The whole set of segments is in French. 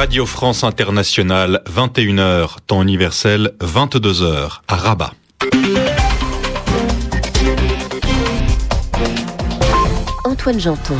Radio France Internationale, 21h, temps universel, 22h, à Rabat. Antoine Janton.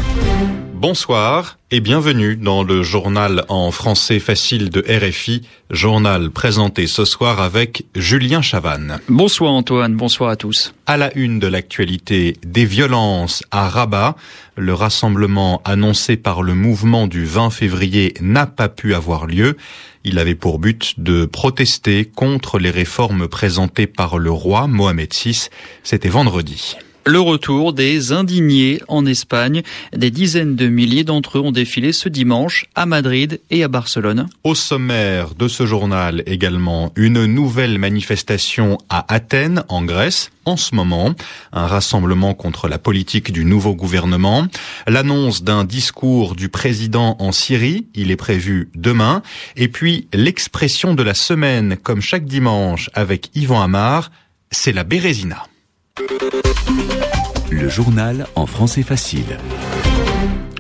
Bonsoir et bienvenue dans le journal en français facile de RFI, journal présenté ce soir avec Julien Chavannes. Bonsoir Antoine, bonsoir à tous. À la une de l'actualité, des violences à Rabat, le rassemblement annoncé par le mouvement du 20 février n'a pas pu avoir lieu. Il avait pour but de protester contre les réformes présentées par le roi Mohamed VI. C'était vendredi. Le retour des indignés en Espagne. Des dizaines de milliers d'entre eux ont défilé ce dimanche à Madrid et à Barcelone. Au sommaire de ce journal également, une nouvelle manifestation à Athènes, en Grèce, en ce moment. Un rassemblement contre la politique du nouveau gouvernement. L'annonce d'un discours du président en Syrie, il est prévu demain. Et puis l'expression de la semaine, comme chaque dimanche avec Yvan Amar, c'est la Bérésina. Le journal en français facile.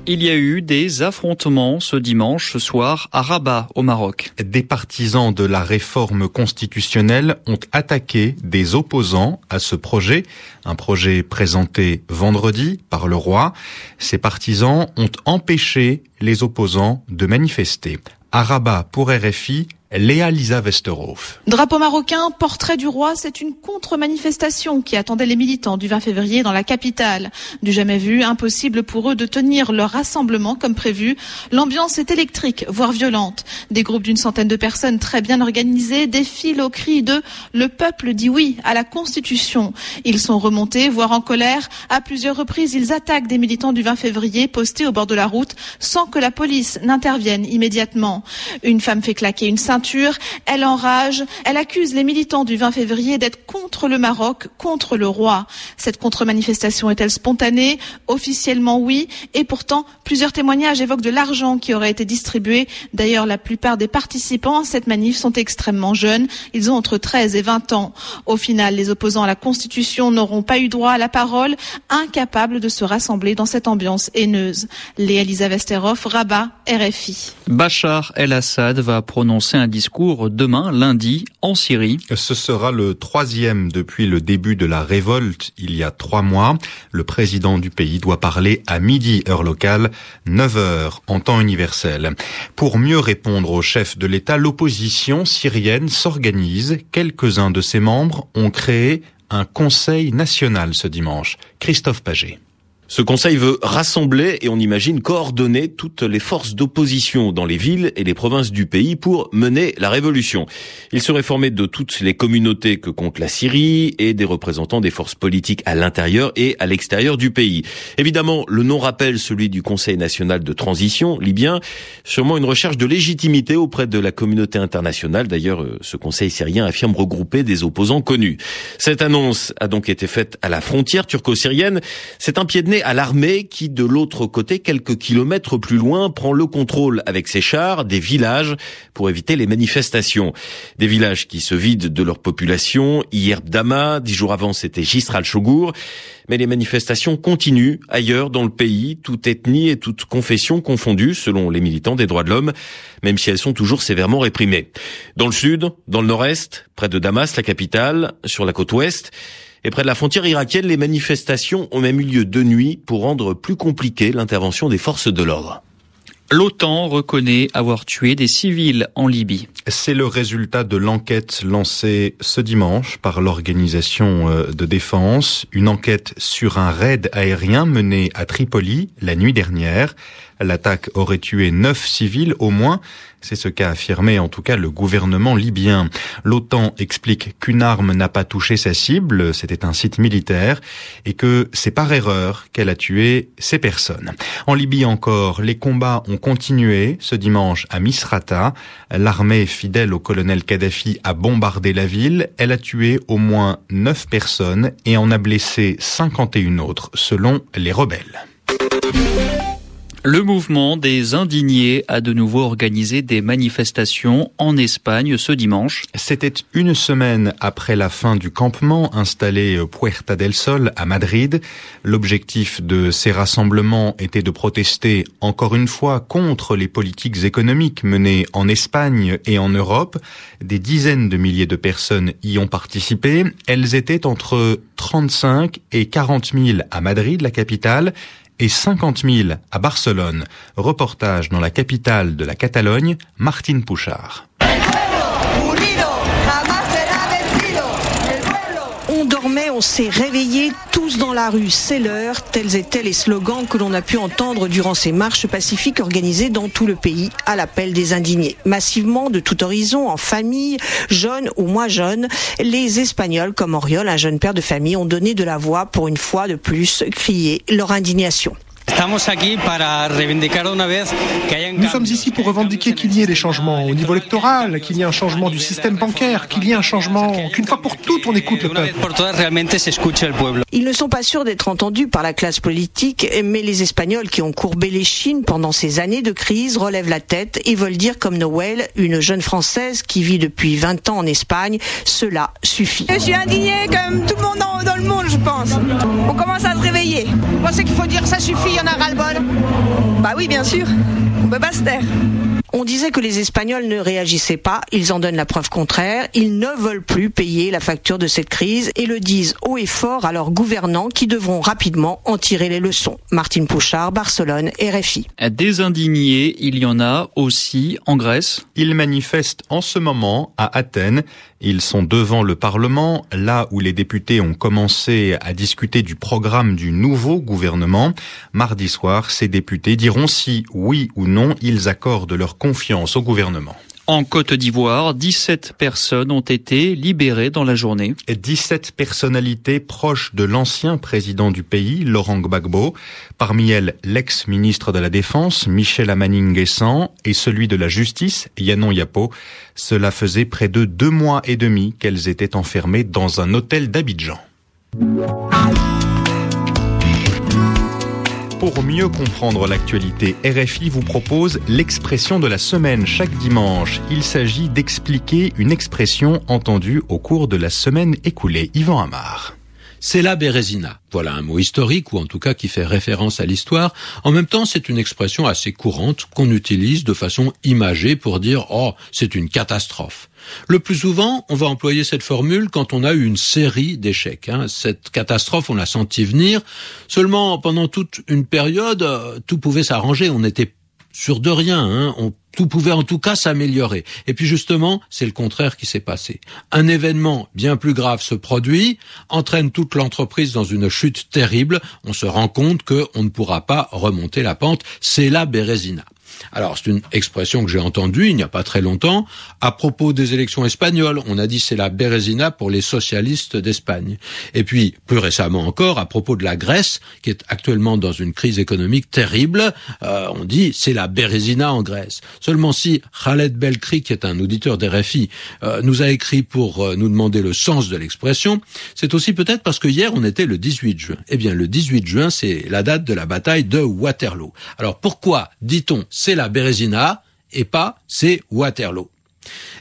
Il y a eu des affrontements ce dimanche soir à Rabat, au Maroc. Des partisans de la réforme constitutionnelle ont attaqué des opposants à ce projet, un projet présenté vendredi par le roi. Ces partisans ont empêché les opposants de manifester. À Rabat, pour RFI, Léa Lisa Westerhof. Drapeau marocain, portrait du roi, c'est une contre-manifestation qui attendait les militants du 20 février dans la capitale. Du jamais vu, impossible pour eux de tenir leur rassemblement comme prévu. L'ambiance est électrique, voire violente. Des groupes d'une centaine de personnes très bien organisés défilent au cri de Le peuple dit oui à la Constitution. Ils sont remontés, voire en colère. À plusieurs reprises, ils attaquent des militants du 20 février postés au bord de la route sans que la police n'intervienne immédiatement. Une femme fait claquer une elle enrage, elle accuse les militants du 20 février d'être contre le Maroc, contre le roi. Cette contre-manifestation est-elle spontanée? Officiellement oui, et pourtant plusieurs témoignages évoquent de l'argent qui aurait été distribué. D'ailleurs, la plupart des participants à cette manif sont extrêmement jeunes, ils ont entre 13 et 20 ans. Au final, les opposants à la Constitution n'auront pas eu droit à la parole, incapables de se rassembler dans cette ambiance haineuse. Léa Elisa Vesterov, Rabat, RFI. Bachar el-Assad va prononcer un discours demain, lundi, en Syrie. Ce sera le troisième depuis le début de la révolte il y a trois mois. Le président du pays doit parler à midi heure locale, 9 heures en temps universel. Pour mieux répondre au chef de l'État, l'opposition syrienne s'organise. Quelques-uns de ses membres ont créé un conseil national ce dimanche. Christophe Paget. Ce conseil veut rassembler et on imagine coordonner toutes les forces d'opposition dans les villes et les provinces du pays pour mener la révolution. Il serait formé de toutes les communautés que compte la Syrie et des représentants des forces politiques à l'intérieur et à l'extérieur du pays. Évidemment, le nom rappelle celui du Conseil national de transition libyen, sûrement une recherche de légitimité auprès de la communauté internationale. D'ailleurs, euh, ce Conseil syrien affirme regrouper des opposants connus. Cette annonce a donc été faite à la frontière turco-syrienne. C'est un pied de nez à l'armée qui, de l'autre côté, quelques kilomètres plus loin, prend le contrôle avec ses chars des villages pour éviter les manifestations. Des villages qui se vident de leur population. Hier, Bdama, dix jours avant, c'était Gisra al-Shogour. Mais les manifestations continuent ailleurs dans le pays, toute ethnie et toute confession confondues, selon les militants des droits de l'homme, même si elles sont toujours sévèrement réprimées. Dans le sud, dans le nord-est, près de Damas, la capitale, sur la côte ouest, et près de la frontière irakienne, les manifestations ont même eu lieu de nuit pour rendre plus compliquée l'intervention des forces de l'ordre. L'OTAN reconnaît avoir tué des civils en Libye. C'est le résultat de l'enquête lancée ce dimanche par l'organisation euh, de défense, une enquête sur un raid aérien mené à Tripoli la nuit dernière. L'attaque aurait tué neuf civils au moins. C'est ce qu'a affirmé en tout cas le gouvernement libyen. L'OTAN explique qu'une arme n'a pas touché sa cible, c'était un site militaire, et que c'est par erreur qu'elle a tué ces personnes. En Libye encore, les combats ont continué ce dimanche à Misrata. L'armée fidèle au colonel Kadhafi a bombardé la ville. Elle a tué au moins neuf personnes et en a blessé 51 autres selon les rebelles. Le mouvement des indignés a de nouveau organisé des manifestations en Espagne ce dimanche. C'était une semaine après la fin du campement installé Puerta del Sol à Madrid. L'objectif de ces rassemblements était de protester encore une fois contre les politiques économiques menées en Espagne et en Europe. Des dizaines de milliers de personnes y ont participé. Elles étaient entre 35 et 40 000 à Madrid, la capitale, et 50 000 à Barcelone. Reportage dans la capitale de la Catalogne, Martine Pouchard. Dormait, on s'est réveillés tous dans la rue, c'est l'heure, tels étaient les slogans que l'on a pu entendre durant ces marches pacifiques organisées dans tout le pays à l'appel des indignés. Massivement, de tout horizon, en famille, jeunes ou moins jeunes, les Espagnols, comme Oriol, un jeune père de famille, ont donné de la voix pour une fois de plus crier leur indignation. Nous sommes ici pour revendiquer qu'il y ait des changements au niveau électoral, qu'il y ait un changement du système bancaire, qu'il y ait un changement, qu'une fois pour toutes on écoute le peuple. Ils ne sont pas sûrs d'être entendus par la classe politique, mais les Espagnols qui ont courbé les chines pendant ces années de crise relèvent la tête et veulent dire comme Noël, une jeune Française qui vit depuis 20 ans en Espagne, cela suffit. Je suis indignée comme tout le monde dans, le monde, je pense. On commence à se réveiller. Vous pensez qu'il faut dire ça suffit, il y en a ras-le-bol Bah oui, bien sûr. On peut pas se taire. On disait que les Espagnols ne réagissaient pas, ils en donnent la preuve contraire, ils ne veulent plus payer la facture de cette crise et le disent haut et fort à leurs gouvernants qui devront rapidement en tirer les leçons. Martine Pouchard, Barcelone, RFI. Des indignés, il y en a aussi en Grèce. Ils manifestent en ce moment à Athènes. Ils sont devant le Parlement, là où les députés ont commencé à discuter du programme du nouveau gouvernement. Mardi soir, ces députés diront si, oui ou non, ils accordent leur confiance au gouvernement. En Côte d'Ivoire, 17 personnes ont été libérées dans la journée. 17 personnalités proches de l'ancien président du pays, Laurent Gbagbo. Parmi elles, l'ex-ministre de la Défense, Michel Amaning-Guessant, et celui de la Justice, Yanon Yapo. Cela faisait près de deux mois et demi qu'elles étaient enfermées dans un hôtel d'Abidjan. Pour mieux comprendre l'actualité, RFI vous propose l'expression de la semaine chaque dimanche. Il s'agit d'expliquer une expression entendue au cours de la semaine écoulée. Yvan Amar c'est la Bérésina. Voilà un mot historique, ou en tout cas qui fait référence à l'histoire. En même temps, c'est une expression assez courante qu'on utilise de façon imagée pour dire « oh, c'est une catastrophe ». Le plus souvent, on va employer cette formule quand on a eu une série d'échecs. Hein. Cette catastrophe, on l'a senti venir. Seulement, pendant toute une période, euh, tout pouvait s'arranger. On était sûr de rien. Hein. On, tout pouvait en tout cas s'améliorer. Et puis justement, c'est le contraire qui s'est passé. Un événement bien plus grave se produit, entraîne toute l'entreprise dans une chute terrible. On se rend compte qu'on ne pourra pas remonter la pente. C'est la Bérésina. Alors, c'est une expression que j'ai entendue il n'y a pas très longtemps à propos des élections espagnoles. On a dit c'est la Bérésina pour les socialistes d'Espagne. Et puis, plus récemment encore, à propos de la Grèce, qui est actuellement dans une crise économique terrible, euh, on dit c'est la Bérésina en Grèce. Seulement si Khaled Belkri, qui est un auditeur d'RFI, euh, nous a écrit pour euh, nous demander le sens de l'expression, c'est aussi peut-être parce que hier on était le 18 juin. Eh bien, le 18 juin, c'est la date de la bataille de Waterloo. Alors pourquoi dit-on la Bérésina et pas c'est Waterloo.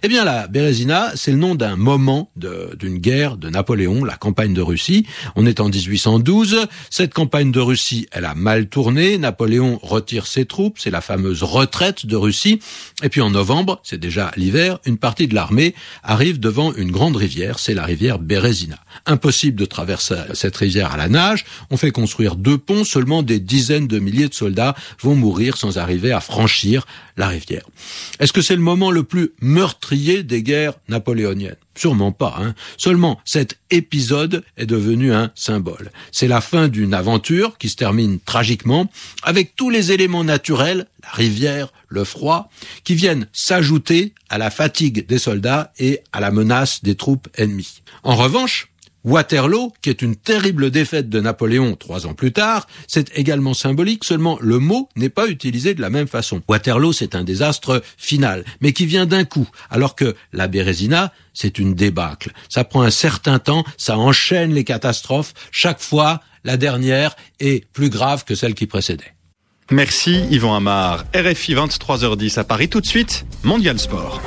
Eh bien, la Bérésina, c'est le nom d'un moment d'une guerre de Napoléon, la campagne de Russie. On est en 1812. Cette campagne de Russie, elle a mal tourné. Napoléon retire ses troupes. C'est la fameuse retraite de Russie. Et puis en novembre, c'est déjà l'hiver, une partie de l'armée arrive devant une grande rivière. C'est la rivière Bérésina. Impossible de traverser cette rivière à la nage. On fait construire deux ponts. Seulement des dizaines de milliers de soldats vont mourir sans arriver à franchir la rivière. Est-ce que c'est le moment le plus meurtrier des guerres napoléoniennes Sûrement pas. Hein. Seulement, cet épisode est devenu un symbole. C'est la fin d'une aventure qui se termine tragiquement, avec tous les éléments naturels, la rivière, le froid, qui viennent s'ajouter à la fatigue des soldats et à la menace des troupes ennemies. En revanche, Waterloo, qui est une terrible défaite de Napoléon trois ans plus tard, c'est également symbolique, seulement le mot n'est pas utilisé de la même façon. Waterloo, c'est un désastre final, mais qui vient d'un coup, alors que la Bérésina, c'est une débâcle. Ça prend un certain temps, ça enchaîne les catastrophes, chaque fois, la dernière est plus grave que celle qui précédait. Merci Yvan Amar. RFI 23h10 à Paris tout de suite, Mondial Sport.